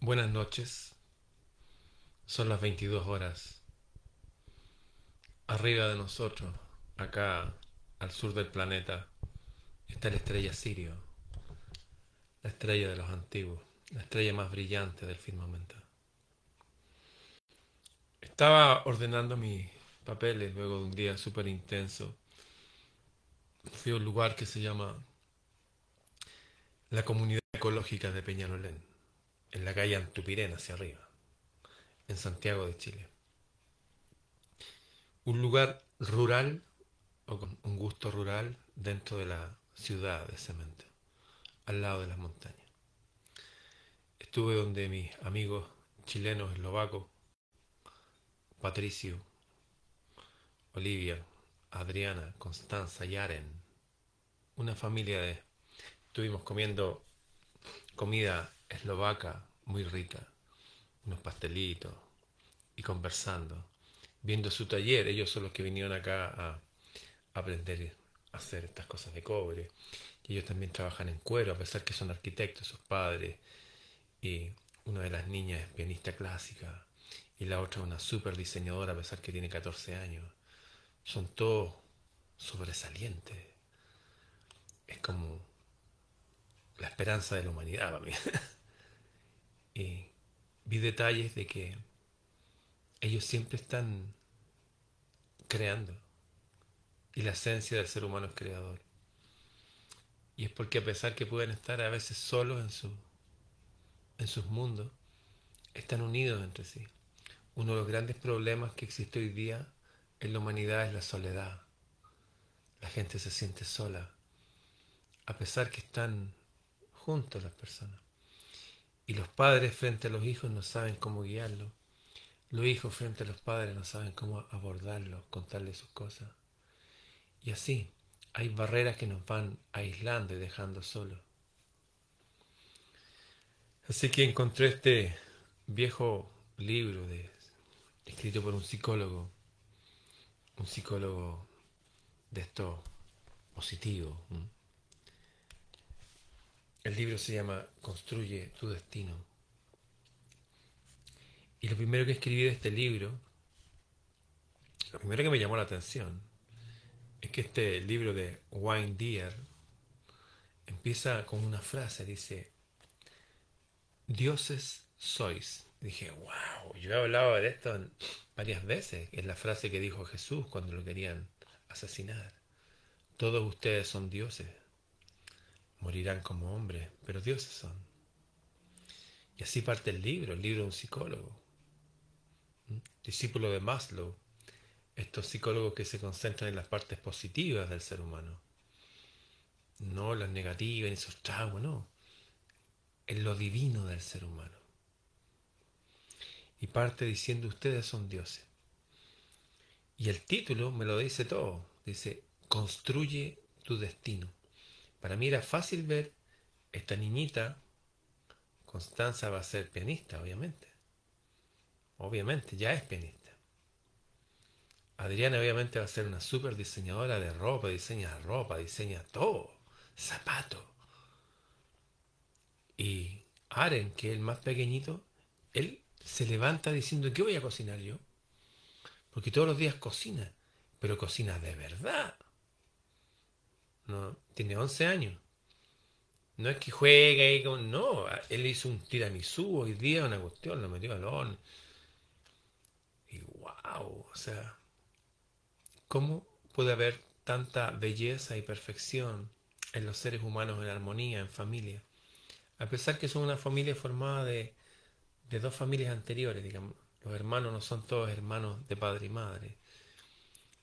Buenas noches. Son las 22 horas. Arriba de nosotros, acá al sur del planeta, está la estrella Sirio, la estrella de los antiguos, la estrella más brillante del firmamento. Estaba ordenando mis papeles luego de un día súper intenso. Fui a un lugar que se llama la Comunidad De Peñalolén, en la calle Antupirén hacia arriba, en Santiago de Chile. Un lugar rural, o con un gusto rural, dentro de la ciudad de Cemento, al lado de las montañas. Estuve donde mis amigos chilenos, eslovacos, Patricio, Olivia, Adriana, Constanza y Aren, una familia de... Estuvimos comiendo comida eslovaca muy rica, unos pastelitos y conversando, viendo su taller. Ellos son los que vinieron acá a aprender a hacer estas cosas de cobre. Y ellos también trabajan en cuero, a pesar que son arquitectos, sus padres. Y una de las niñas es pianista clásica y la otra una super diseñadora, a pesar que tiene 14 años. Son todos sobresalientes. Es como esperanza de la humanidad para y vi detalles de que ellos siempre están creando. Y la esencia del ser humano es creador. Y es porque a pesar que pueden estar a veces solos en, su, en sus mundos, están unidos entre sí. Uno de los grandes problemas que existe hoy día en la humanidad es la soledad. La gente se siente sola, a pesar que están juntos las personas. Y los padres frente a los hijos no saben cómo guiarlos. Los hijos frente a los padres no saben cómo abordarlos, contarles sus cosas. Y así, hay barreras que nos van aislando y dejando solos. Así que encontré este viejo libro de, escrito por un psicólogo, un psicólogo de esto positivo. El libro se llama Construye tu destino. Y lo primero que escribí de este libro, lo primero que me llamó la atención, es que este libro de Wayne Deer empieza con una frase, dice, dioses sois. dije, wow, yo he hablado de esto varias veces, es la frase que dijo Jesús cuando lo querían asesinar. Todos ustedes son dioses morirán como hombres, pero dioses son. Y así parte el libro, el libro de un psicólogo, discípulo de Maslow, estos psicólogos que se concentran en las partes positivas del ser humano, no las negativas ni sus traumas, no, en lo divino del ser humano. Y parte diciendo ustedes son dioses. Y el título me lo dice todo, dice, construye tu destino. Para mí era fácil ver esta niñita, Constanza va a ser pianista, obviamente. Obviamente, ya es pianista. Adriana obviamente va a ser una súper diseñadora de ropa, diseña ropa, diseña todo, zapato. Y Aren, que es el más pequeñito, él se levanta diciendo, ¿qué voy a cocinar yo? Porque todos los días cocina, pero cocina de verdad. No, tiene 11 años. No es que juegue y con. No, él hizo un tiramisú hoy día, una cuestión, lo metió al. Y wow, o sea, ¿cómo puede haber tanta belleza y perfección en los seres humanos en armonía, en familia? A pesar que son una familia formada de, de dos familias anteriores, digamos. Los hermanos no son todos hermanos de padre y madre.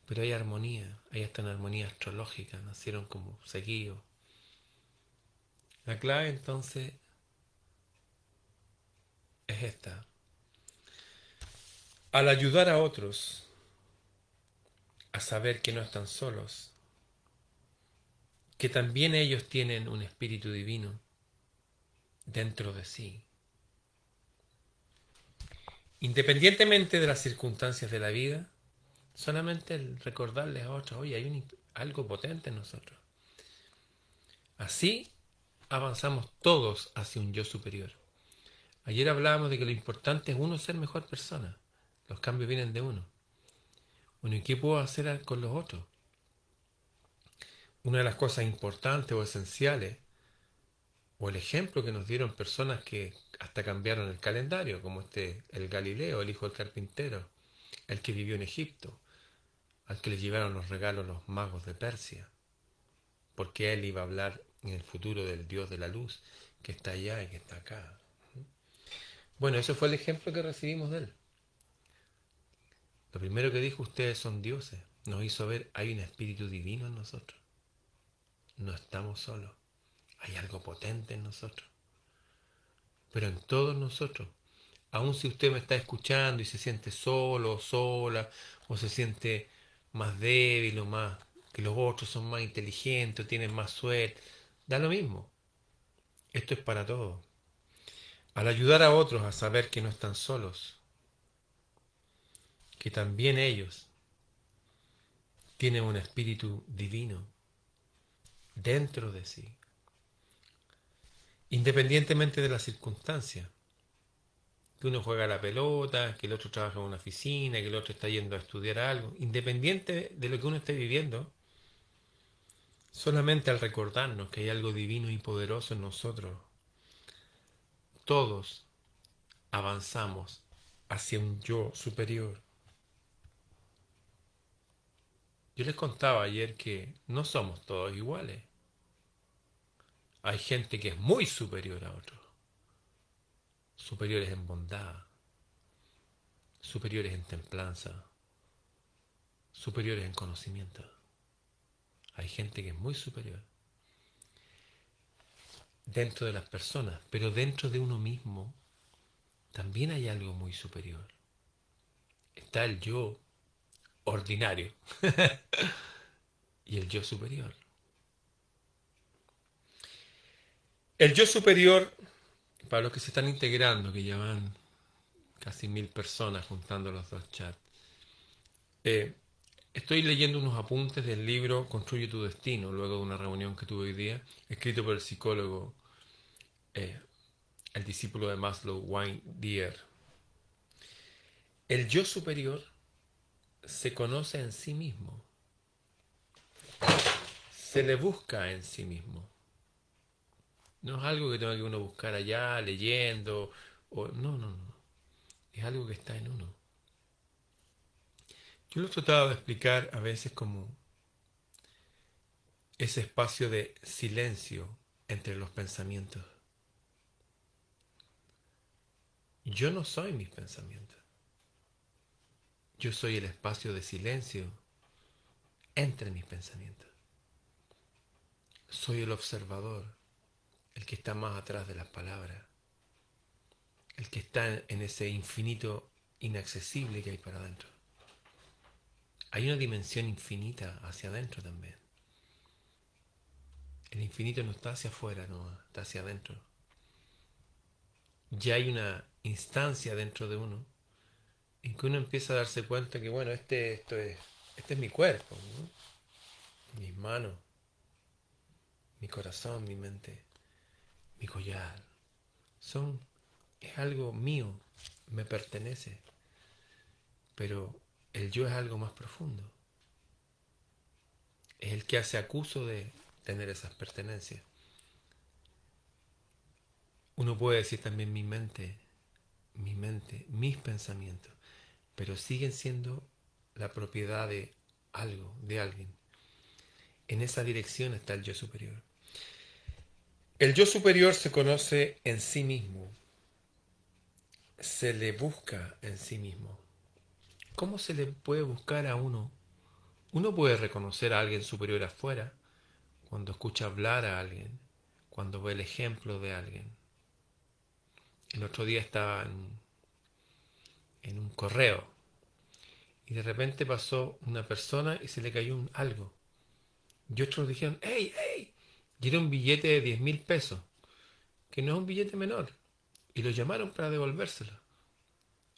Pero hay armonía, hay hasta una armonía astrológica, nacieron como seguidos. La clave entonces es esta. Al ayudar a otros a saber que no están solos, que también ellos tienen un espíritu divino dentro de sí. Independientemente de las circunstancias de la vida, Solamente el recordarles a otros, oye, hay algo potente en nosotros. Así avanzamos todos hacia un yo superior. Ayer hablábamos de que lo importante es uno ser mejor persona. Los cambios vienen de uno. Bueno, ¿y qué puedo hacer con los otros? Una de las cosas importantes o esenciales, o el ejemplo que nos dieron personas que hasta cambiaron el calendario, como este, el Galileo, el hijo del carpintero, el que vivió en Egipto, al que le llevaron los regalos los magos de Persia, porque él iba a hablar en el futuro del Dios de la luz, que está allá y que está acá. Bueno, ese fue el ejemplo que recibimos de él. Lo primero que dijo, ustedes son dioses. Nos hizo ver, hay un espíritu divino en nosotros. No estamos solos. Hay algo potente en nosotros. Pero en todos nosotros. Aun si usted me está escuchando y se siente solo o sola, o se siente más débil o más, que los otros son más inteligentes o tienen más suerte, da lo mismo. Esto es para todos. Al ayudar a otros a saber que no están solos, que también ellos tienen un espíritu divino dentro de sí, independientemente de las circunstancias. Que uno juega la pelota, que el otro trabaja en una oficina, que el otro está yendo a estudiar algo, independiente de lo que uno esté viviendo, solamente al recordarnos que hay algo divino y poderoso en nosotros, todos avanzamos hacia un yo superior. Yo les contaba ayer que no somos todos iguales. Hay gente que es muy superior a otros. Superiores en bondad. Superiores en templanza. Superiores en conocimiento. Hay gente que es muy superior. Dentro de las personas, pero dentro de uno mismo también hay algo muy superior. Está el yo ordinario y el yo superior. El yo superior, para los que se están integrando, que ya van casi mil personas juntando los dos chats, eh, estoy leyendo unos apuntes del libro Construye tu destino, luego de una reunión que tuve hoy día, escrito por el psicólogo, eh, el discípulo de Maslow, Wayne Dyer. El yo superior se conoce en sí mismo. Se le busca en sí mismo. No es algo que tenga que uno buscar allá, leyendo, o no, no, no. Es algo que está en uno. Yo lo he tratado de explicar a veces como ese espacio de silencio entre los pensamientos. Yo no soy mis pensamientos. Yo soy el espacio de silencio entre mis pensamientos. Soy el observador, el que está más atrás de las palabras, el que está en ese infinito inaccesible que hay para adentro. Hay una dimensión infinita hacia adentro también. El infinito no está hacia afuera, no, está hacia adentro. Ya hay una instancia dentro de uno en que uno empieza a darse cuenta que, bueno, este, esto es, este es mi cuerpo, mis manos, mi corazón, mi mente, mi collar. Son, es algo mío, me pertenece. Pero el yo es algo más profundo. Es el que hace acuso de tener esas pertenencias. Uno puede decir también mi mente, mi mente, mis pensamientos pero siguen siendo la propiedad de algo, de alguien. En esa dirección está el yo superior. El yo superior se conoce en sí mismo, se le busca en sí mismo. ¿Cómo se le puede buscar a uno? Uno puede reconocer a alguien superior afuera cuando escucha hablar a alguien, cuando ve el ejemplo de alguien. El otro día estaba en un correo. Y de repente pasó una persona y se le cayó un algo. Y otros dijeron, ¡Ey, hey! Y era un billete de 10 mil pesos, que no es un billete menor. Y lo llamaron para devolvérselo.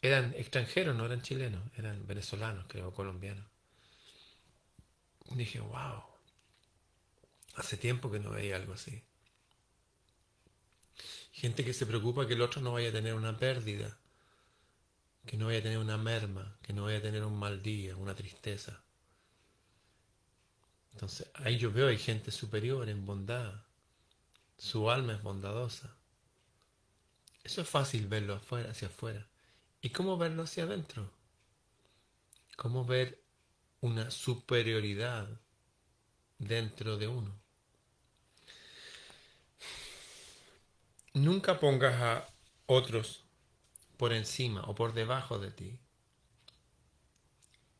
Eran extranjeros, no eran chilenos, eran venezolanos, creo, colombianos. Dije, wow, hace tiempo que no veía algo así. Gente que se preocupa que el otro no vaya a tener una pérdida, que no vaya a tener una merma, que no vaya a tener un mal día, una tristeza. Entonces, ahí yo veo hay gente superior en bondad. Su alma es bondadosa. Eso es fácil verlo afuera, hacia afuera. ¿Y cómo verlo hacia adentro? ¿Cómo ver una superioridad dentro de uno? Nunca pongas a otros por encima o por debajo de ti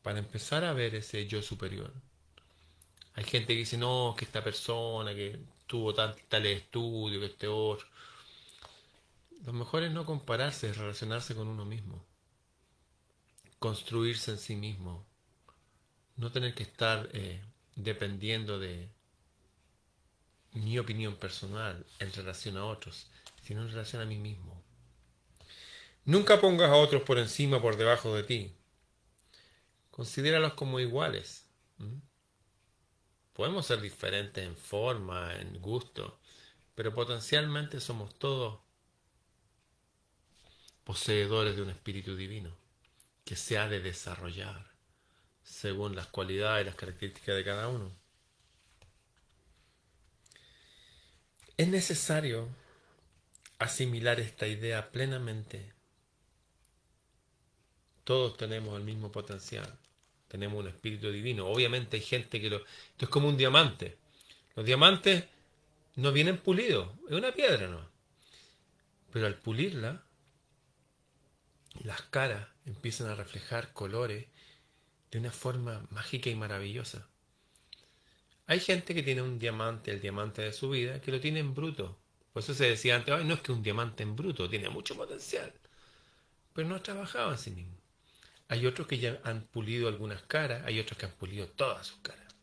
para empezar a ver ese yo superior. Hay gente que dice, no, que esta persona que tuvo tal, tal estudio, que este otro. Lo mejor es no compararse, es relacionarse con uno mismo. Construirse en sí mismo. No tener que estar eh, dependiendo de mi opinión personal en relación a otros, sino en relación a mí mismo. Nunca pongas a otros por encima o por debajo de ti. Considéralos como iguales. Podemos ser diferentes en forma, en gusto, pero potencialmente somos todos poseedores de un espíritu divino que se ha de desarrollar según las cualidades y las características de cada uno. Es necesario asimilar esta idea plenamente. Todos tenemos el mismo potencial tenemos un espíritu divino. Obviamente hay gente que lo... Esto es como un diamante. Los diamantes no vienen pulidos, es una piedra, ¿no? Pero al pulirla, las caras empiezan a reflejar colores de una forma mágica y maravillosa. Hay gente que tiene un diamante, el diamante de su vida, que lo tiene en bruto. Por eso se decía antes, no es que un diamante en bruto, tiene mucho potencial. Pero no ha trabajado en sí mismo. Hay otros que ya han pulido algunas caras, hay otros que han pulido todas sus caras.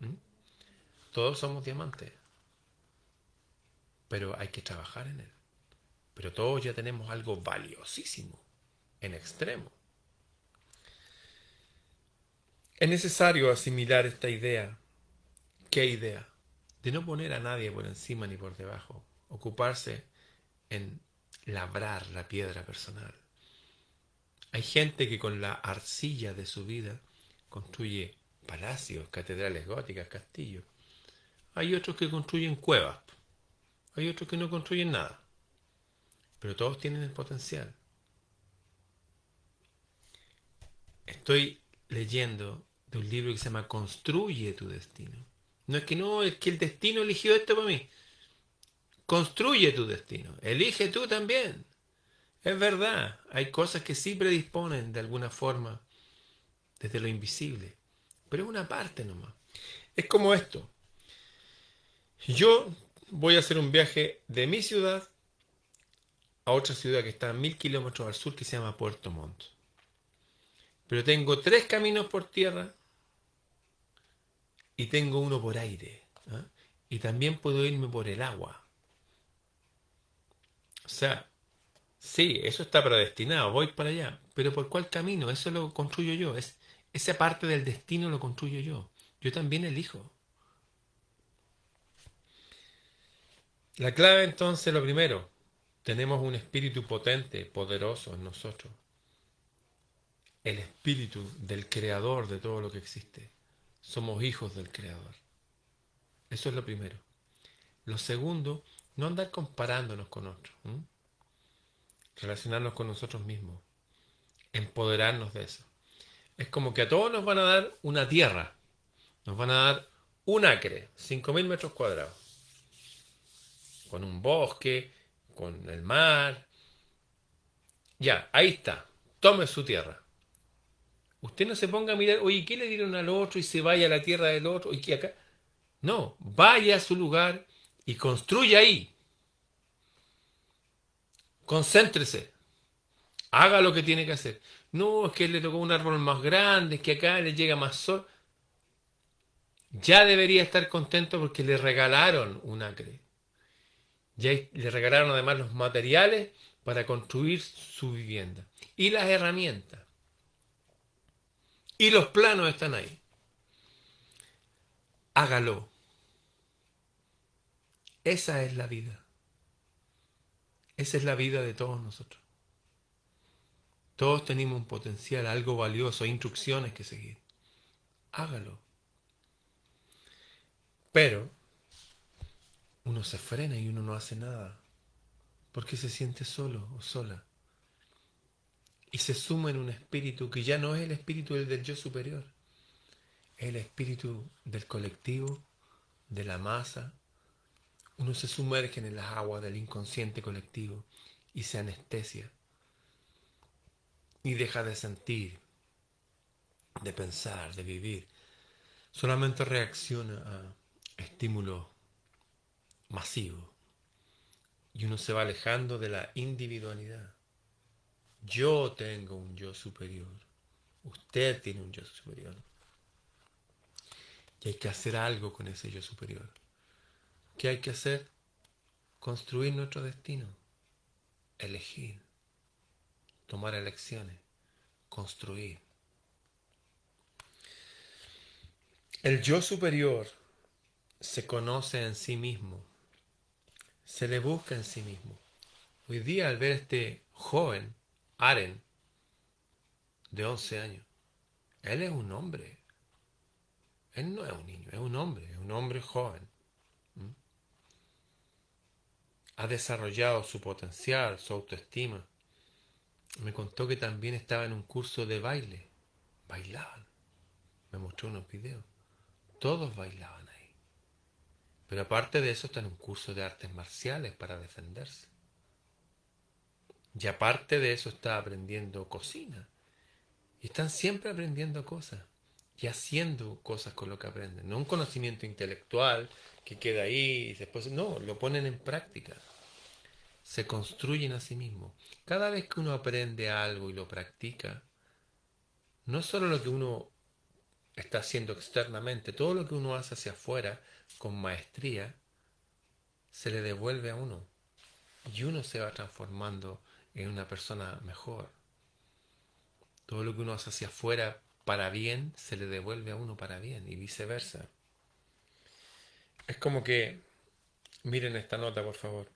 ¿Mm? Todos somos diamantes, pero hay que trabajar en él. Pero todos ya tenemos algo valiosísimo, en extremo. Es necesario asimilar esta idea. ¿Qué idea? De no poner a nadie por encima ni por debajo. Ocuparse en labrar la piedra personal. Hay gente que con la arcilla de su vida construye palacios, catedrales góticas, castillos. Hay otros que construyen cuevas. Hay otros que no construyen nada. Pero todos tienen el potencial. Estoy leyendo de un libro que se llama Construye tu destino. No es que no, es que el destino eligió esto para mí. Construye tu destino. Elige tú también. Es verdad, hay cosas que sí predisponen de alguna forma desde lo invisible, pero es una parte nomás. Es como esto. Yo voy a hacer un viaje de mi ciudad a otra ciudad que está a mil kilómetros al sur que se llama Puerto Montt. Pero tengo tres caminos por tierra y tengo uno por aire. ¿ah? Y también puedo irme por el agua. O sea, Sí, eso está predestinado, voy para allá. Pero ¿por cuál camino? Eso lo construyo yo. Es, esa parte del destino lo construyo yo. Yo también elijo. La clave entonces, lo primero, tenemos un espíritu potente, poderoso en nosotros. El espíritu del creador de todo lo que existe. Somos hijos del creador. Eso es lo primero. Lo segundo, no andar comparándonos con otros relacionarnos con nosotros mismos, empoderarnos de eso. Es como que a todos nos van a dar una tierra, nos van a dar un acre, 5.000 metros cuadrados, con un bosque, con el mar. Ya, ahí está, tome su tierra. Usted no se ponga a mirar, oye, ¿qué le dieron al otro y se vaya a la tierra del otro? ¿Y qué acá? No, vaya a su lugar y construya ahí. Concéntrese. Haga lo que tiene que hacer. No, es que le tocó un árbol más grande, es que acá le llega más sol. Ya debería estar contento porque le regalaron un acre. Ya le regalaron además los materiales para construir su vivienda. Y las herramientas. Y los planos están ahí. Hágalo. Esa es la vida. Esa es la vida de todos nosotros. Todos tenemos un potencial, algo valioso, instrucciones que seguir. Hágalo. Pero uno se frena y uno no hace nada porque se siente solo o sola. Y se suma en un espíritu que ya no es el espíritu del yo superior, es el espíritu del colectivo, de la masa. Uno se sumerge en las aguas del inconsciente colectivo y se anestesia. Y deja de sentir, de pensar, de vivir. Solamente reacciona a estímulos masivos. Y uno se va alejando de la individualidad. Yo tengo un yo superior. Usted tiene un yo superior. Y hay que hacer algo con ese yo superior. ¿Qué hay que hacer? Construir nuestro destino. Elegir. Tomar elecciones. Construir. El yo superior se conoce en sí mismo. Se le busca en sí mismo. Hoy día al ver este joven, Aren, de 11 años, él es un hombre él no es un niño, es un hombre, es un hombre joven. Ha desarrollado su potencial, su autoestima. Me contó que también estaba en un curso de baile. Bailaban. Me mostró unos videos. Todos bailaban ahí. Pero aparte de eso está en un curso de artes marciales para defenderse. Y aparte de eso está aprendiendo cocina. Y están siempre aprendiendo cosas y haciendo cosas con lo que aprenden. No un conocimiento intelectual que queda ahí y después, no, lo ponen en práctica. Se construyen a sí mismos. Cada vez que uno aprende algo y lo practica, no solo lo que uno está haciendo externamente, todo lo que uno hace hacia afuera con maestría, se le devuelve a uno. Y uno se va transformando en una persona mejor. Todo lo que uno hace hacia afuera para bien se le devuelve a uno para bien y viceversa. Es como que, miren esta nota por favor,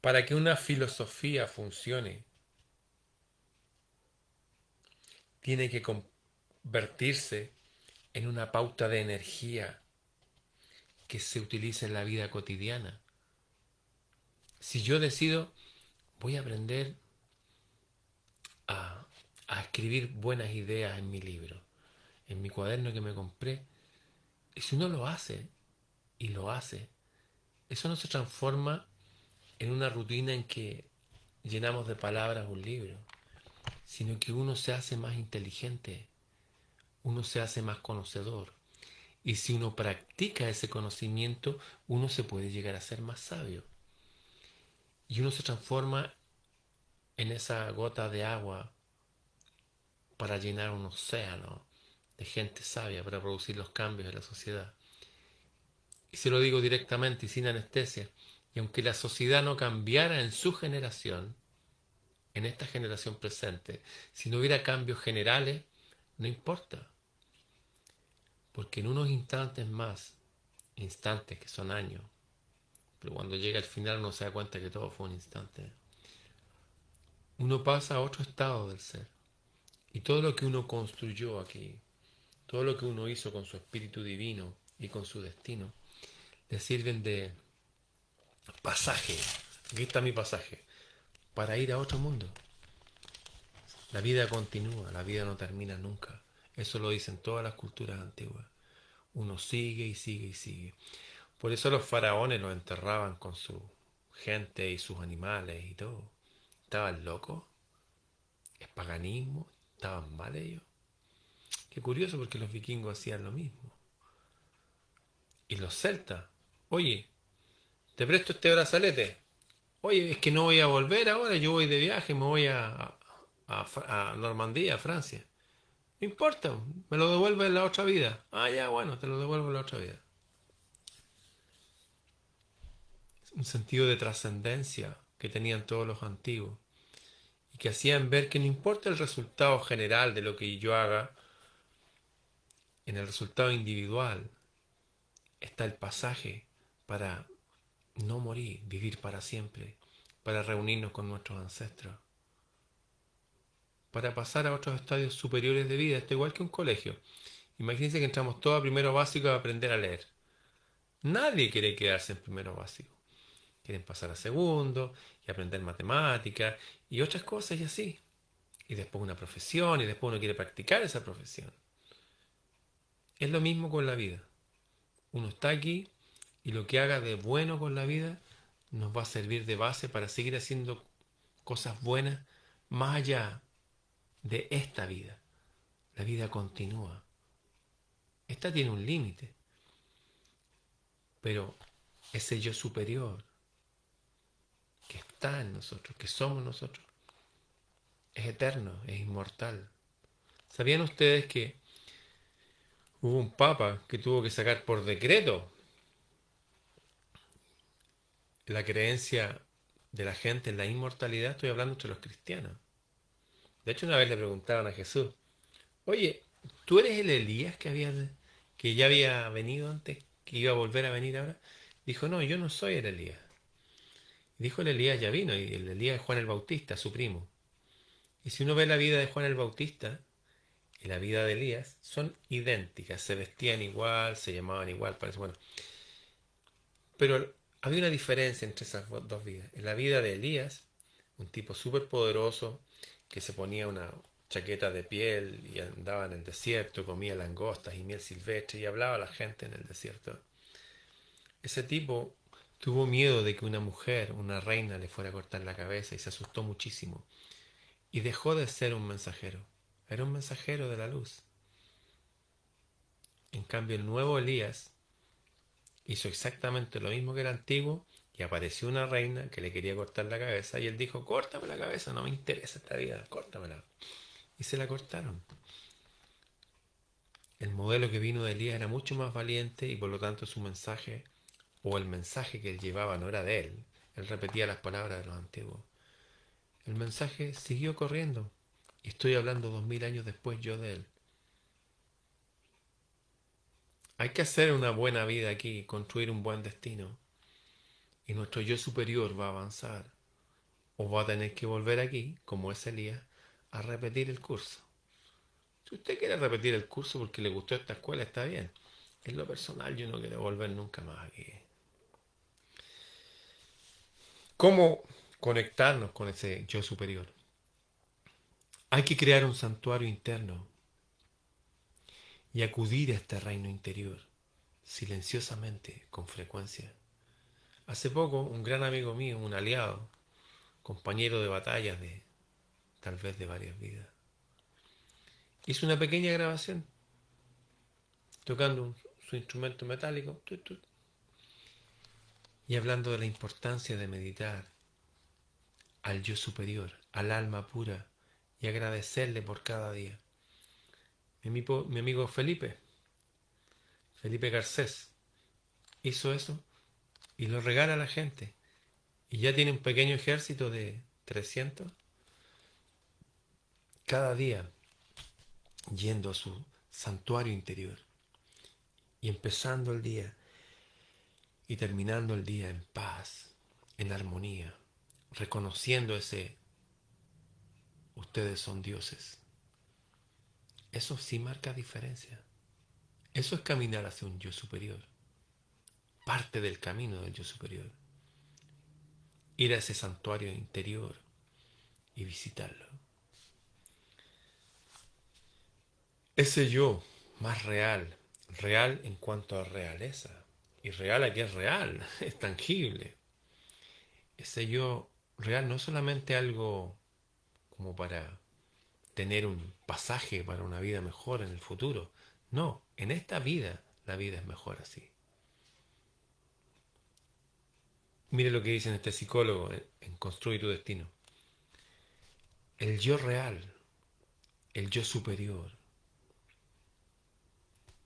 para que una filosofía funcione, tiene que convertirse en una pauta de energía que se utilice en la vida cotidiana. Si yo decido, voy a aprender a escribir buenas ideas en mi libro, en mi cuaderno que me compré. Y si uno lo hace, y lo hace, eso no se transforma en una rutina en que llenamos de palabras un libro, sino que uno se hace más inteligente, uno se hace más conocedor. Y si uno practica ese conocimiento, uno se puede llegar a ser más sabio. Y uno se transforma en esa gota de agua para llenar un océano de gente sabia para producir los cambios de la sociedad. Y se lo digo directamente y sin anestesia, y aunque la sociedad no cambiara en su generación, en esta generación presente, si no hubiera cambios generales, no importa. Porque en unos instantes más, instantes que son años, pero cuando llega el final uno se da cuenta que todo fue un instante, uno pasa a otro estado del ser. Y todo lo que uno construyó aquí, todo lo que uno hizo con su espíritu divino y con su destino, le sirven de pasaje. Aquí está mi pasaje. Para ir a otro mundo. La vida continúa, la vida no termina nunca. Eso lo dicen todas las culturas antiguas. Uno sigue y sigue y sigue. Por eso los faraones lo enterraban con su gente y sus animales y todo. Estaban locos. Es paganismo, ¿Estaban mal ellos? Qué curioso porque los vikingos hacían lo mismo. Y los celtas, oye, te presto este brazalete. Oye, es que no voy a volver ahora, yo voy de viaje, me voy a, Normandía, a Francia. No importa, me lo devuelve en la otra vida. Ah, ya, bueno, te lo devuelvo en la otra vida. Un sentido de trascendencia que tenían todos los antiguos que hacían ver que no importa el resultado general de lo que yo haga, en el resultado individual está el pasaje para no morir, vivir para siempre, para reunirnos con nuestros ancestros, para pasar a otros estadios superiores de vida, esto igual que un colegio. Imagínense que entramos todos a primero básico a aprender a leer. Nadie quiere quedarse en primero básico. Quieren pasar a segundo y aprender matemáticas y otras cosas y así. Y después una profesión y después uno quiere practicar esa profesión. Es lo mismo con la vida. Uno está aquí y lo que haga de bueno con la vida nos va a servir de base para seguir haciendo cosas buenas más allá de esta vida. La vida continúa. Esta tiene un límite. Pero ese yo superior que está en nosotros, que somos nosotros, es eterno, es inmortal. ¿Sabían ustedes que hubo un papa que tuvo que sacar por decreto la creencia de la gente en la inmortalidad? Estoy hablando entre los cristianos. De hecho, una vez le preguntaron a Jesús, oye, ¿tú eres el Elías que, había, que ya había venido antes, que iba a volver a venir ahora? Dijo, no, yo no soy el Elías. Dijo el Elías ya vino, y el Elías es Juan el Bautista, su primo. Y si uno ve la vida de Juan el Bautista y la vida de Elías, son idénticas, se vestían igual, se llamaban igual, parece bueno. Pero había una diferencia entre esas dos vidas. En la vida de Elías, un tipo súper poderoso que se ponía una chaqueta de piel y andaba en el desierto, comía langostas y miel silvestre y hablaba a la gente en el desierto. Ese tipo tuvo miedo de que una mujer, una reina, le fuera a cortar la cabeza y se asustó muchísimo. Y dejó de ser un mensajero. Era un mensajero de la luz. En cambio, el nuevo Elías hizo exactamente lo mismo que el antiguo y apareció una reina que le quería cortar la cabeza y él dijo, córtame la cabeza, no me interesa esta vida, córtamela. Y se la cortaron. El modelo que vino de Elías era mucho más valiente y por lo tanto su mensaje o el mensaje que él llevaba no era de él. Él repetía las palabras de los antiguos. El mensaje siguió corriendo estoy hablando dos mil años después yo de él. Hay que hacer una buena vida aquí, construir un buen destino. Y nuestro yo superior va a avanzar. O va a tener que volver aquí, como es Elías, a repetir el curso. Si usted quiere repetir el curso porque le gustó esta escuela, está bien. En lo personal yo no quiero volver nunca más aquí. ¿Cómo conectarnos con ese yo superior? Hay que crear un santuario interno y acudir a este reino interior silenciosamente, con frecuencia. Hace poco, un gran amigo mío, un aliado, compañero de batallas de tal vez de varias vidas, hizo una pequeña grabación tocando su instrumento metálico y hablando de la importancia de meditar al yo superior, al alma pura y agradecerle por cada día. Mi amigo, Felipe, Felipe Garcés, hizo eso y lo regala a la gente. Y ya tiene un pequeño ejército de 300 cada día yendo a su santuario interior y empezando el día y terminando el día en paz, en armonía, reconociendo ese ustedes son dioses. Eso sí marca diferencia. Eso es caminar hacia un yo superior. Parte del camino del yo superior. Ir a ese santuario interior y visitarlo. Ese yo más real, real en cuanto a realeza. Y real aquí es real, es tangible. Ese yo real no es solamente algo como para tener un pasaje para una vida mejor en el futuro. No, en esta vida la vida es mejor así. Mire lo que dice este psicólogo en Construir tu Destino. El yo real, el yo superior,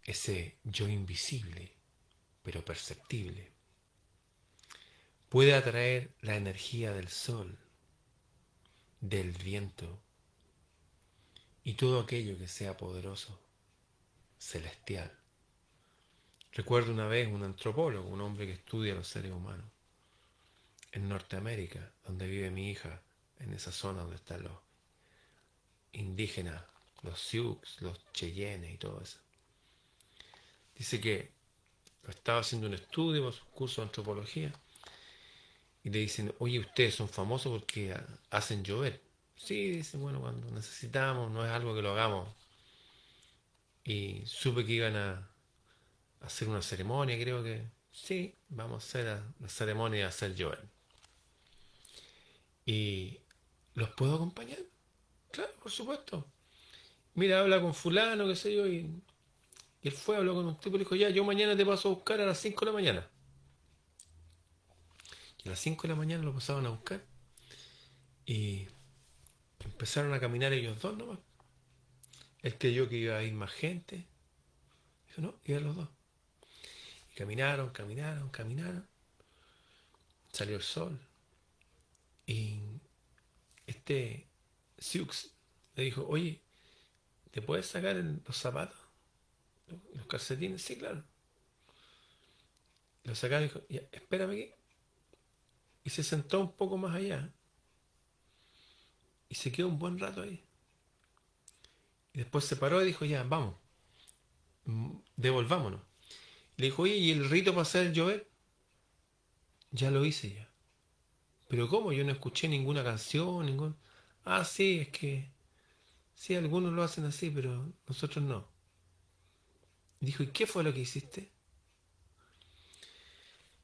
ese yo invisible, pero perceptible, puede atraer la energía del sol, del viento, y todo aquello que sea poderoso, celestial. Recuerdo una vez un antropólogo, un hombre que estudia los seres humanos, en Norteamérica, donde vive mi hija, en esa zona donde están los indígenas, los Sioux, los Cheyennes y todo eso. Dice que estaba haciendo un estudio, un curso de antropología, y le dicen, oye, ustedes son famosos porque hacen llover. Sí, dice, bueno, cuando necesitamos, no es algo que lo hagamos. Y supe que iban a hacer una ceremonia, creo que sí, vamos a hacer la ceremonia de hacer llover. ¿Y los puedo acompañar? Claro, por supuesto. Mira, habla con fulano, qué sé yo, y, él fue, habló con un tipo y dijo, ya, yo mañana te paso a buscar a las 5 de la mañana. A las 5 de la mañana lo pasaban a buscar. Y empezaron a caminar ellos dos nomás. Él creyó que iba a ir más gente. Dijo, no, iban los dos. Y caminaron, caminaron, caminaron. Salió el sol. Y este Siux le dijo, oye, ¿te puedes sacar los zapatos? ¿Los calcetines? Sí, claro. Lo sacaron y dijo, espérame. Y se sentó un poco más allá. Y se quedó un buen rato ahí. Y después se paró y dijo, ya, vamos. Devolvámonos. Le dijo, oye, ¿y el rito para hacer llover? Ya lo hice ya. Pero ¿cómo? Yo no escuché ninguna canción, ningún... Ah, sí, es que... Sí, algunos lo hacen así, pero nosotros no. Dijo, ¿y qué fue lo que hiciste?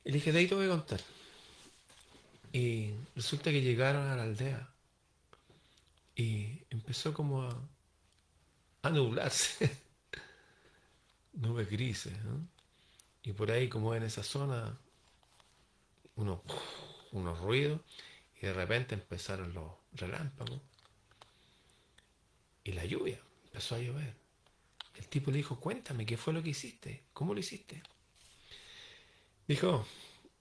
Y le dije, de ahí te voy a contar. Y resulta que llegaron a la aldea y empezó como a, a nublarse. Nubes grises. Y por ahí, como en esa zona, unos, unos ruidos, y de repente empezaron los relámpagos y la lluvia. Empezó a llover. El tipo le dijo, cuéntame, ¿qué fue lo que hiciste? ¿Cómo lo hiciste? Dijo,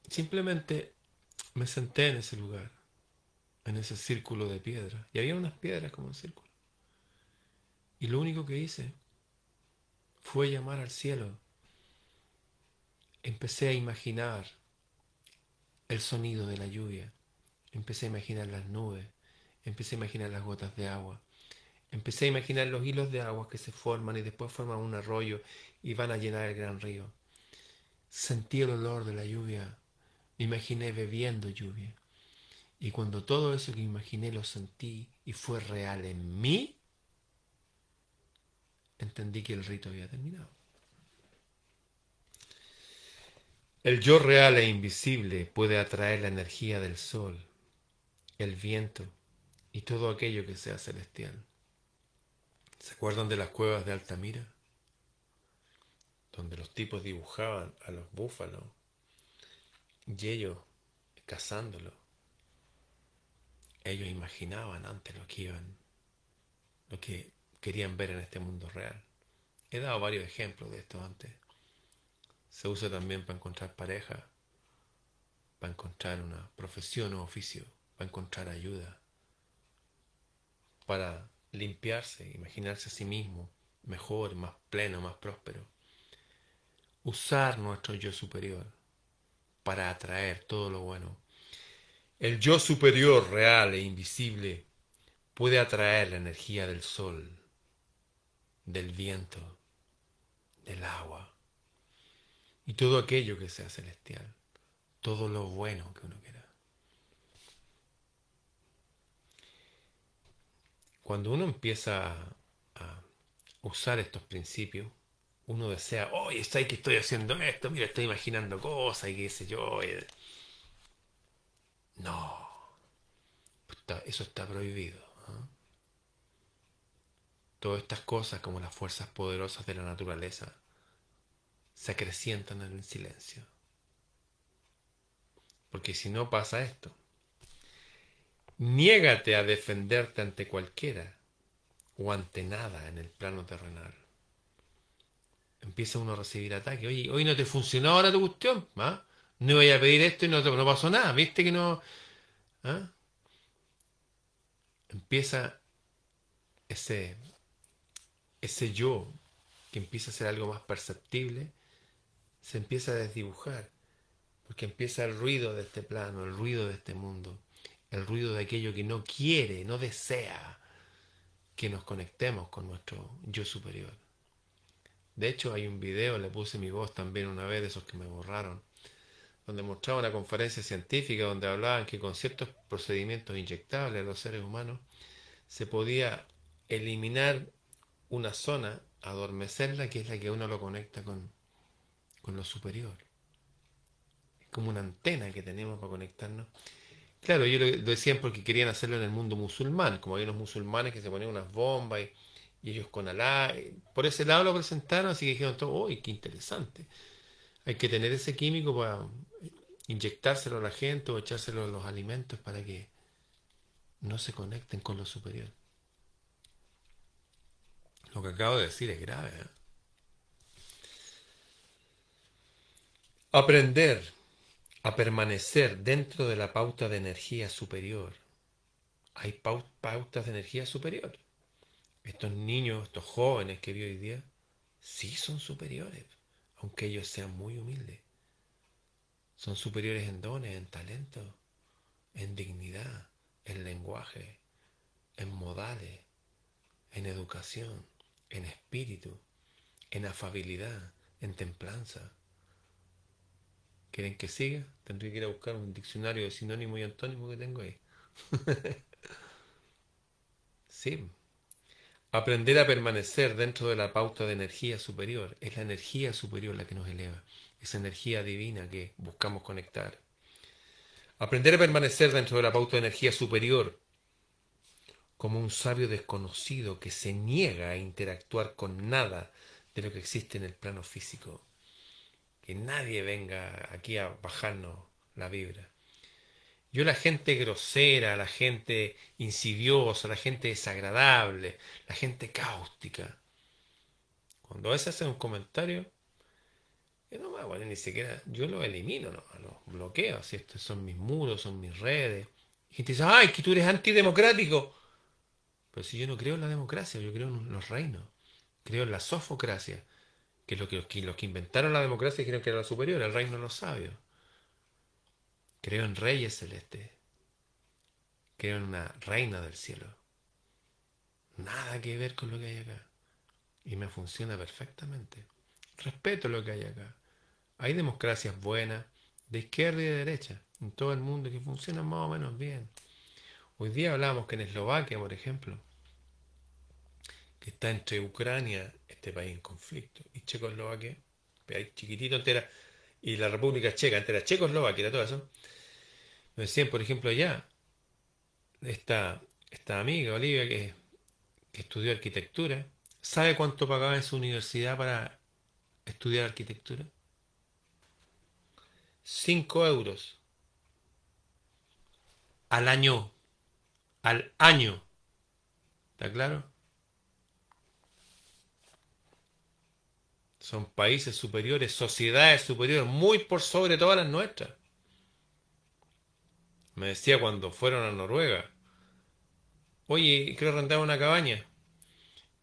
simplemente me senté en ese lugar, en ese círculo de piedras. Y había unas piedras como un círculo. Y lo único que hice fue llamar al cielo. Empecé a imaginar el sonido de la lluvia. Empecé a imaginar las nubes. Empecé a imaginar las gotas de agua. Empecé a imaginar los hilos de agua que se forman y después forman un arroyo y van a llenar el gran río. Sentí el olor de la lluvia. Me imaginé bebiendo lluvia. Y cuando todo eso que imaginé lo sentí y fue real en mí, entendí que el rito había terminado. El yo real e invisible puede atraer la energía del sol, el viento y todo aquello que sea celestial. ¿Se acuerdan de las cuevas de Altamira? Donde los tipos dibujaban a los búfalos y ellos cazándolos. Ellos imaginaban antes lo que iban, lo que querían ver en este mundo real. He dado varios ejemplos de esto antes. Se usa también para encontrar pareja, para encontrar una profesión o oficio, para encontrar ayuda, para limpiarse, imaginarse a sí mismo mejor, más pleno, más próspero. Usar nuestro yo superior para atraer todo lo bueno. El yo superior real e invisible puede atraer la energía del sol, del viento, del agua y todo aquello que sea celestial, todo lo bueno que uno quiera. Cuando uno empieza a usar estos principios, uno desea, oye, está que estoy haciendo esto, mira, estoy imaginando cosas y qué sé yo. No, eso está prohibido. ¿ah? Todas estas cosas, como las fuerzas poderosas de la naturaleza, se acrecientan en el silencio. Porque si no pasa esto, niégate a defenderte ante cualquiera o ante nada en el plano terrenal empieza uno a recibir ataques. Oye, hoy no te funcionó ahora tu cuestión, ¿ah? No voy a pedir esto y no, no pasó nada, ¿viste que no? ¿Ah? Empieza ese, ese yo que empieza a ser algo más perceptible, se empieza a desdibujar. Porque empieza el ruido de este plano, el ruido de este mundo, el ruido de aquello que no quiere, no desea que nos conectemos con nuestro yo superior. De hecho, hay un video, le puse mi voz también una vez de esos que me borraron, donde mostraba una conferencia científica donde hablaban que con ciertos procedimientos inyectables a los seres humanos se podía eliminar una zona, adormecerla, que es la que uno lo conecta con, con lo superior. Es como una antena que tenemos para conectarnos. Claro, yo lo, decían porque querían hacerlo en el mundo musulmán, como hay unos musulmanes que se ponían unas bombas y, ellos con Alá. Por ese lado lo presentaron, así que dijeron todo, uy, qué interesante! Hay que tener ese químico para inyectárselo a la gente o echárselo a los alimentos para que no se conecten con lo superior. Lo que acabo de decir es grave. ¿eh? Aprender a permanecer dentro de la pauta de energía superior. Hay pautas de energía superior. Estos niños, estos jóvenes que vi hoy día, sí son superiores, aunque ellos sean muy humildes. Son superiores en dones, en talento, en dignidad, en lenguaje, en modales, en educación, en espíritu, en afabilidad, en templanza. ¿Quieren que siga? Tendría que ir a buscar un diccionario de sinónimo y antónimo que tengo ahí. sí. Aprender a permanecer dentro de la pauta de energía superior. Es la energía superior la que nos eleva. Esa energía divina que buscamos conectar. Aprender a permanecer dentro de la pauta de energía superior como un sabio desconocido que se niega a interactuar con nada de lo que existe en el plano físico. Que nadie venga aquí a bajarnos la vibra. Yo la gente grosera, la gente insidiosa, la gente desagradable, la gente cáustica, cuando a veces hacen un comentario, yo no me bueno, ni siquiera, yo lo elimino, no, lo bloqueo, si estos son mis muros, son mis redes. Y gente dice, ay, que tú eres antidemocrático. Pero si yo no creo en la democracia, yo creo en los reinos. Creo en la sofocracia, que es lo que los, que inventaron la democracia dijeron que era la superior, el reino de los sabios. Creo en reyes celestes. Creo en una reina del cielo. Nada que ver con lo que hay acá. Y me funciona perfectamente. Respeto lo que hay acá. Hay democracias buenas, de izquierda y de derecha, en todo el mundo que funcionan más o menos bien. Hoy día hablamos que en Eslovaquia, por ejemplo, que está entre Ucrania, este país en conflicto, y Checoslovaquia, país chiquitito entera, y la República Checa entera, Checoslovaquia, todo eso, me decían, por ejemplo, allá, esta, esta amiga, Olivia, que, que estudió arquitectura, ¿sabe cuánto pagaba en su universidad para estudiar arquitectura? 5 euros al año al año. ¿Está claro? Son países superiores, sociedades superiores, muy por sobre todas las nuestras. Me decía cuando fueron a Noruega, oye, quiero rentar una cabaña.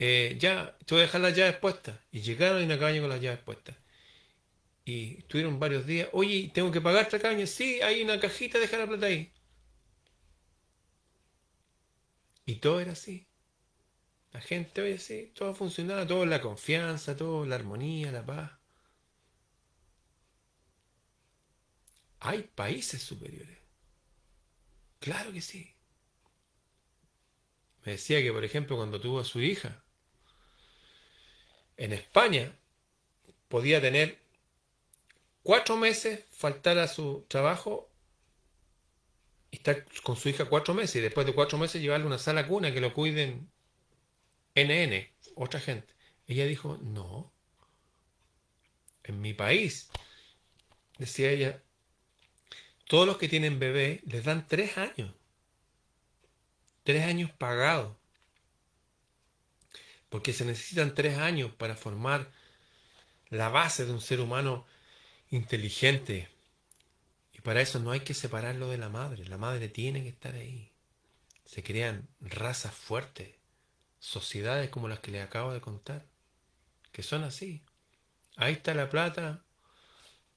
Eh, ya, te voy a dejar las llaves puestas. Y llegaron a una cabaña con las llaves puestas. Y estuvieron varios días, oye, ¿tengo que pagar esta cabaña? Sí, hay una cajita, deja la plata ahí. Y todo era así. La gente hoy así, todo funcionaba, todo la confianza, todo la armonía, la paz. Hay países superiores. Claro que sí. Me decía que, por ejemplo, cuando tuvo a su hija, en España podía tener cuatro meses, faltar a su trabajo y estar con su hija cuatro meses y después de cuatro meses llevarle una sala cuna que lo cuiden NN, otra gente. Ella dijo, no, en mi país, decía ella, todos los que tienen bebé les dan tres años, tres años pagados, porque se necesitan tres años para formar la base de un ser humano inteligente, para eso no hay que separarlo de la madre. La madre tiene que estar ahí. Se crean razas fuertes, sociedades como las que les acabo de contar, que son así. Ahí está la plata,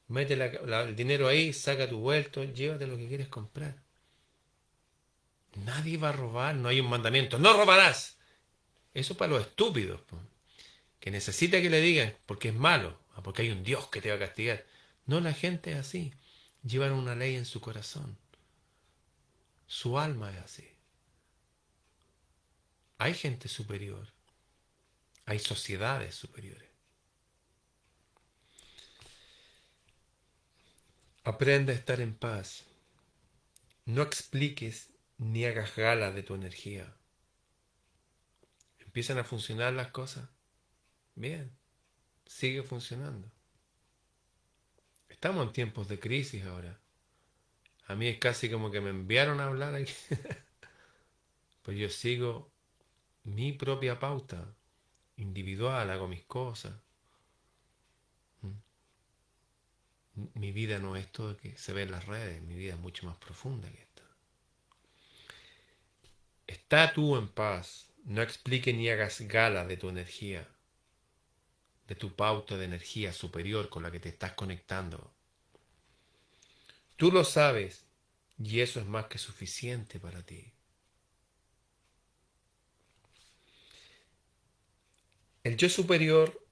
Mete el dinero ahí, saca tu vuelto, llévate lo que quieres comprar. Nadie va a robar, no hay un mandamiento, no robarás. Eso para los estúpidos, que necesita que le digan porque es malo, ah, porque hay un Dios que te va a castigar. No, la gente es así. Llevan una ley en su corazón. Su alma es así. Hay gente superior. Hay sociedades superiores. Aprende a estar en paz. No expliques ni hagas gala de tu energía. ¿Empiezan a funcionar las cosas? Bien, sigue funcionando. Estamos en tiempos de crisis ahora. A mí es casi como que me enviaron a hablar aquí. pues yo sigo mi propia pauta individual, hago mis cosas. ¿Mm? Mi vida no es todo que se ve en las redes, mi vida es mucho más profunda que esta. Está tú en paz, no explique ni hagas gala de tu energía, de tu pauta de energía superior con la que te estás conectando. Tú lo sabes y eso es más que suficiente para ti. El yo superior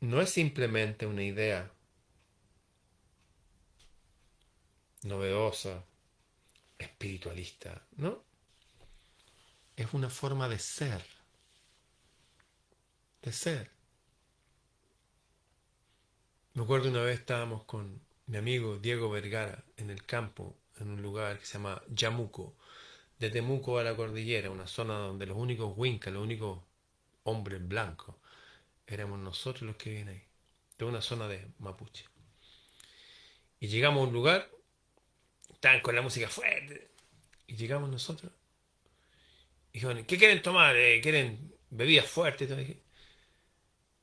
no es simplemente una idea novedosa, espiritualista, ¿no? Es una forma de ser, de ser. Me acuerdo una vez estábamos con mi amigo Diego Vergara en el campo, en un lugar que se llama Yamuco, de Temuco a la cordillera, una zona donde los únicos huincas, los únicos hombres blancos, éramos nosotros los que vienen ahí, de una zona de Mapuche. Y llegamos a un lugar, estaban con la música fuerte, y llegamos nosotros, y dijeron, ¿qué quieren tomar? Eh, ¿Quieren bebidas fuertes?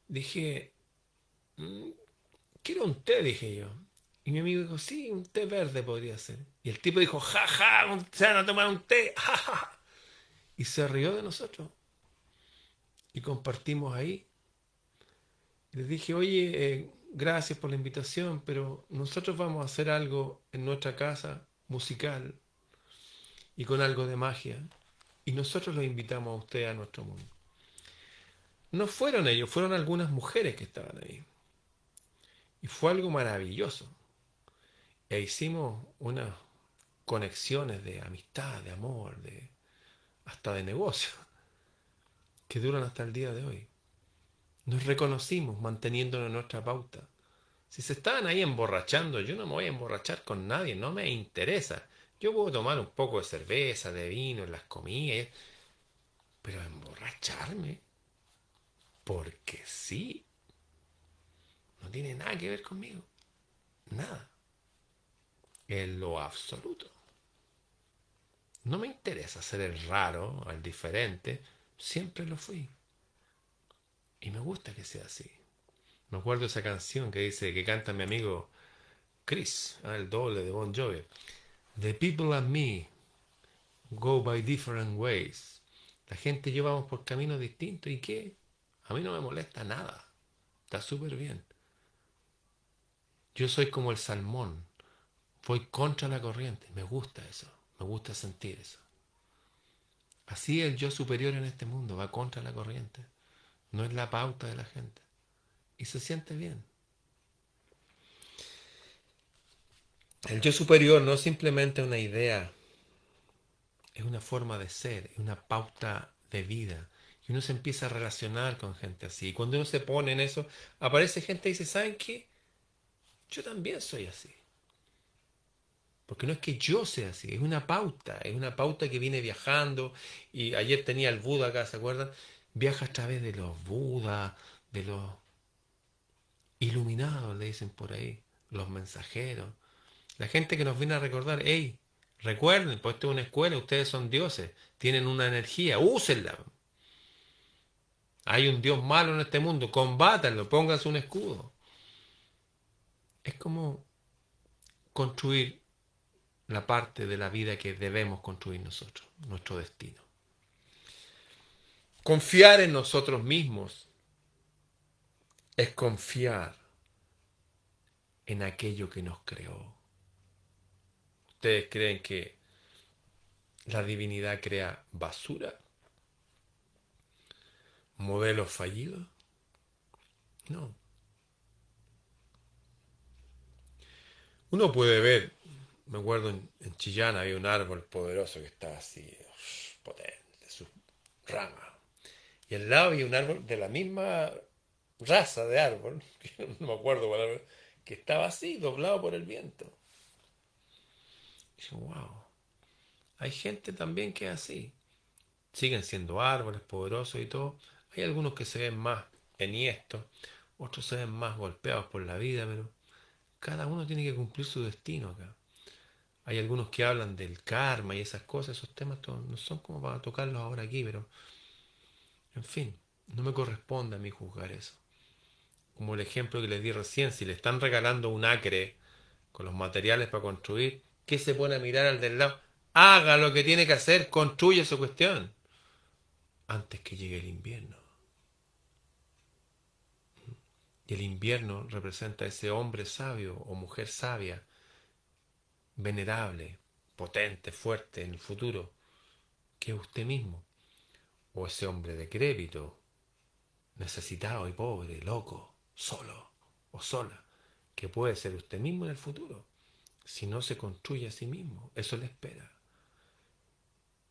Dije, mm, quiero un té, dije yo. Y mi amigo dijo, sí, un té verde podría ser. Y el tipo dijo, ja, ja, se van a tomar un té, ja, ja. Y se rió de nosotros. Y compartimos ahí. Les dije, oye, eh, gracias por la invitación, pero nosotros vamos a hacer algo en nuestra casa musical y con algo de magia. Y nosotros los invitamos a usted a nuestro mundo. No fueron ellos, fueron algunas mujeres que estaban ahí. Y fue algo maravilloso. E hicimos unas conexiones de amistad, de amor, de hasta de negocio, que duran hasta el día de hoy. Nos reconocimos manteniéndonos en nuestra pauta. Si se estaban ahí emborrachando, yo no me voy a emborrachar con nadie, no me interesa. Yo puedo tomar un poco de cerveza, de vino en las comidas, pero emborracharme, porque sí, no tiene nada que ver conmigo. Nada en lo absoluto. No me interesa ser el raro, el diferente, siempre lo fui. Y me gusta que sea así. Me acuerdo esa canción que dice, que canta mi amigo Chris, ah, el doble de Bon Jovi. The people and me go by different ways. La gente llevamos por caminos distintos y qué? A mí no me molesta nada. Está súper bien. Yo soy como el salmón. Voy contra la corriente. Me gusta eso. Me gusta sentir eso. Así el yo superior en este mundo va contra la corriente. No es la pauta de la gente. Y se siente bien. El yo superior no es simplemente una idea. Es una forma de ser, es una pauta de vida. Y uno se empieza a relacionar con gente así. Y cuando uno se pone en eso, aparece gente y dice, ¿saben qué? Yo también soy así. Porque no es que yo sea así, es una pauta, es una pauta que viene viajando. Y ayer tenía el Buda acá, ¿se acuerdan? Viaja a través de los Budas, de los iluminados, le dicen por ahí, los mensajeros. La gente que nos viene a recordar, hey, recuerden, pues esto es una escuela, ustedes son dioses, tienen una energía, úsenla. Hay un Dios malo en este mundo, combátanlo, pónganse un escudo. Es como construir la parte de la vida que debemos construir nosotros, nuestro destino. Confiar en nosotros mismos es confiar en aquello que nos creó. ¿Ustedes creen que la divinidad crea basura? ¿Modelos fallidos? No. Uno puede ver, me acuerdo en, Chillán había un árbol poderoso que estaba así, potente, sus ramas. Y al lado había un árbol de la misma raza de árbol, no me acuerdo cuál que estaba así, doblado por el viento. Y wow, hay gente también que es así. Siguen siendo árboles poderosos y todo. Hay algunos que se ven más enhiestos, otros se ven más golpeados por la vida, pero cada uno tiene que cumplir su destino acá. Hay algunos que hablan del karma y esas cosas, esos temas no son como para tocarlos ahora aquí, pero en fin, no me corresponde a mí juzgar eso. Como el ejemplo que les di recién, si le están regalando un acre con los materiales para construir, ¿qué se pone a mirar al del lado? Haga lo que tiene que hacer, construye su cuestión antes que llegue el invierno. Y el invierno representa a ese hombre sabio o mujer sabia, venerable, potente, fuerte en el futuro, que usted mismo. O ese hombre decrépito, necesitado y pobre, loco, solo o sola, que puede ser usted mismo en el futuro, si no se construye a sí mismo. Eso le espera.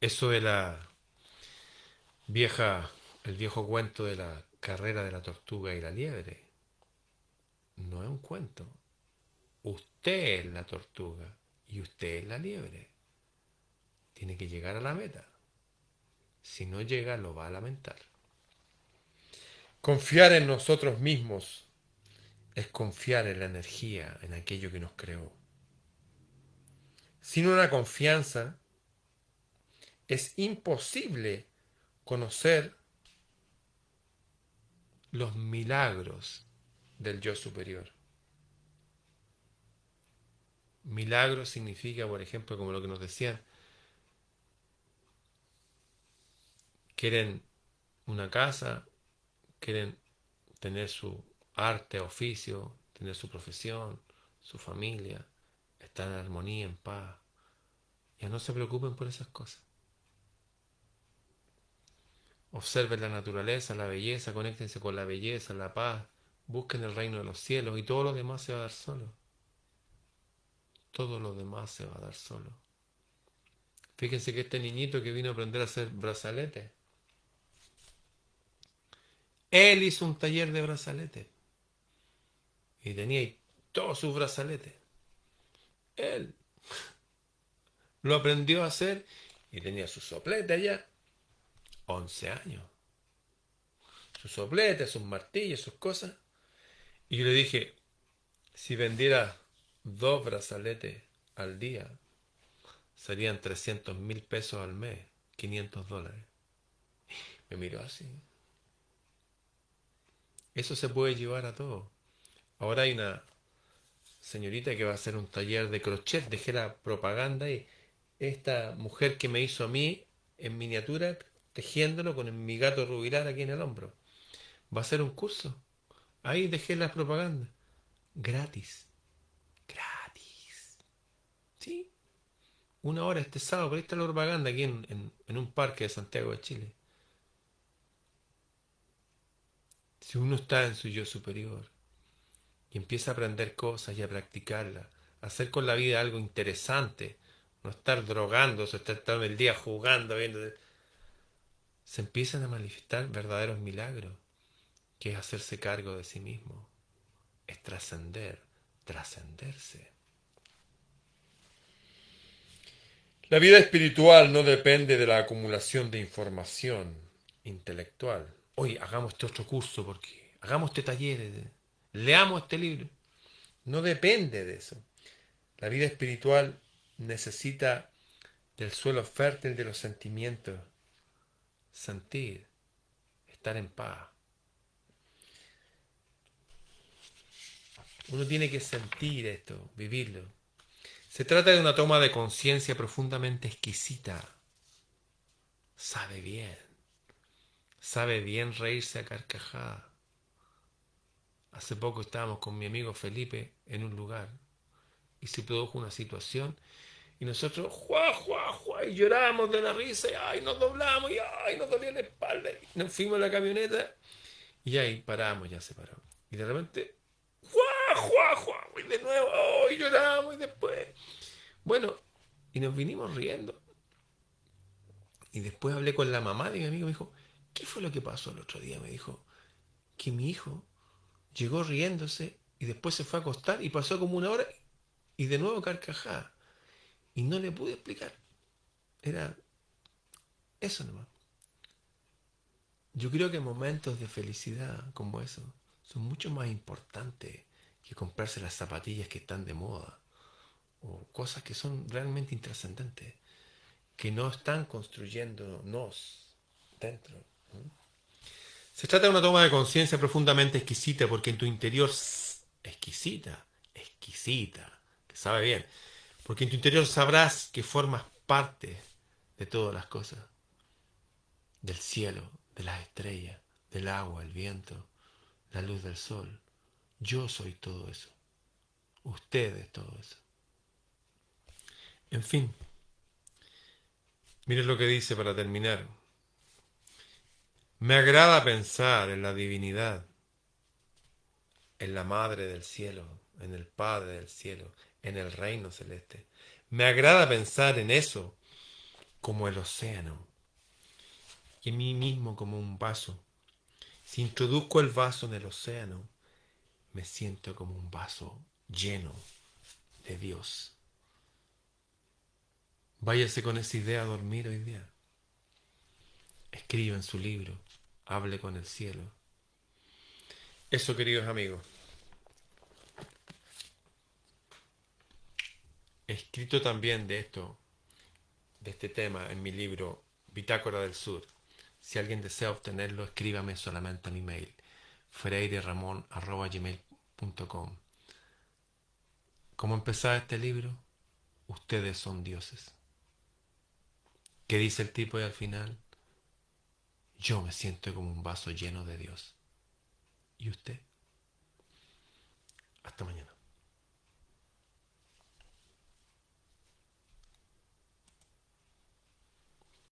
Eso de la vieja, el viejo cuento de la carrera de la tortuga y la liebre no es un cuento. Usted es la tortuga y usted es la liebre. Tiene que llegar a la meta. Si no llega, lo va a lamentar. Confiar en nosotros mismos es confiar en la energía, en aquello que nos creó. Sin una confianza, es imposible conocer los milagros del yo superior. Milagro significa, por ejemplo, como lo que nos decían, quieren una casa, quieren tener su arte, oficio, tener su profesión, su familia, estar en armonía, en paz. Ya no se preocupen por esas cosas. Observen la naturaleza, la belleza, conéctense con la belleza, la paz, Busquen el reino de los cielos y todo lo demás se va a dar solo. Todo lo demás se va a dar solo. Fíjense que este niñito que vino a aprender a hacer brazaletes, él hizo un taller de brazaletes y tenía todos sus brazaletes. Él lo aprendió a hacer y tenía su soplete allá, 11 años. Sus sopletes, sus martillos, sus cosas. Y yo le dije, si vendiera dos brazaletes al día, serían 300 mil pesos al mes, 500 dólares. Me miró así. Eso se puede llevar a todo. Ahora hay una señorita que va a hacer un taller de crochet, dejé la propaganda y esta mujer que me hizo a mí en miniatura, tejiéndolo con mi gato rubilar aquí en el hombro, va a hacer un curso Ahí dejé la propaganda. Gratis. Gratis. ¿Sí? Una hora este sábado, pero ahí está la propaganda aquí en, un parque de Santiago de Chile. Si uno está en su yo superior y empieza a aprender cosas y a practicarlas, hacer con la vida algo interesante, no estar drogándose, estar todo el día jugando, viendo, se empiezan a manifestar verdaderos milagros que es hacerse cargo de sí mismo, es trascender, trascenderse. La vida espiritual no depende de la acumulación de información intelectual. Hoy hagamos este otro curso porque hagamos este taller, leamos este libro. No depende de eso. La vida espiritual necesita del suelo fértil de los sentimientos, sentir, estar en paz, Uno tiene que sentir esto, vivirlo. Se trata de una toma de conciencia profundamente exquisita. Sabe bien. Sabe bien reírse a carcajada. Hace poco estábamos con mi amigo Felipe en un lugar y se produjo una situación y nosotros, ¡juá, juá, juá! Y lloramos de la risa, y ¡ay! Nos doblamos, y ¡ay! Nos dolía la espalda. Y nos fuimos a la camioneta, y ahí paramos, ya se paró. Y de repente, ¡juá, Y de nuevo. Y lloramos, y después. Bueno, y nos vinimos riendo. Y después hablé con la mamá de mi amigo, me dijo, ¿qué fue lo que pasó el otro día? Me dijo, que mi hijo llegó riéndose y después se fue a acostar y pasó como una hora y de nuevo carcajada. Y no le pude explicar. Era eso nomás. Yo creo que momentos de felicidad como eso son mucho más importantes que comprarse las zapatillas que están de moda o cosas que son realmente intrascendentes, que no están construyéndonos dentro. Se trata de una toma de conciencia profundamente exquisita porque en tu interior, exquisita, exquisita, que sabe bien, porque en tu interior sabrás que formas parte de todas las cosas. Del cielo, de las estrellas, del agua, el viento, la luz del sol. Yo soy todo eso. Usted es todo eso. En fin, miren lo que dice para terminar. Me agrada pensar en la divinidad, en la Madre del cielo, en el Padre del cielo, en el reino celeste. Me agrada pensar en eso como el océano y en mí mismo como un vaso. Si introduzco el vaso en el océano, me siento como un vaso lleno de Dios. Váyase con esa idea a dormir hoy día. Escriba en su libro, hable con el cielo. Eso, queridos amigos. He escrito también de esto, de este tema, en mi libro Bitácora del Sur. Si alguien desea obtenerlo, escríbame solamente a mi mail, como empezaba este libro? Ustedes son dioses. ¿Qué dice el tipo y al final? Yo me siento como un vaso lleno de Dios. ¿Y usted? Hasta mañana.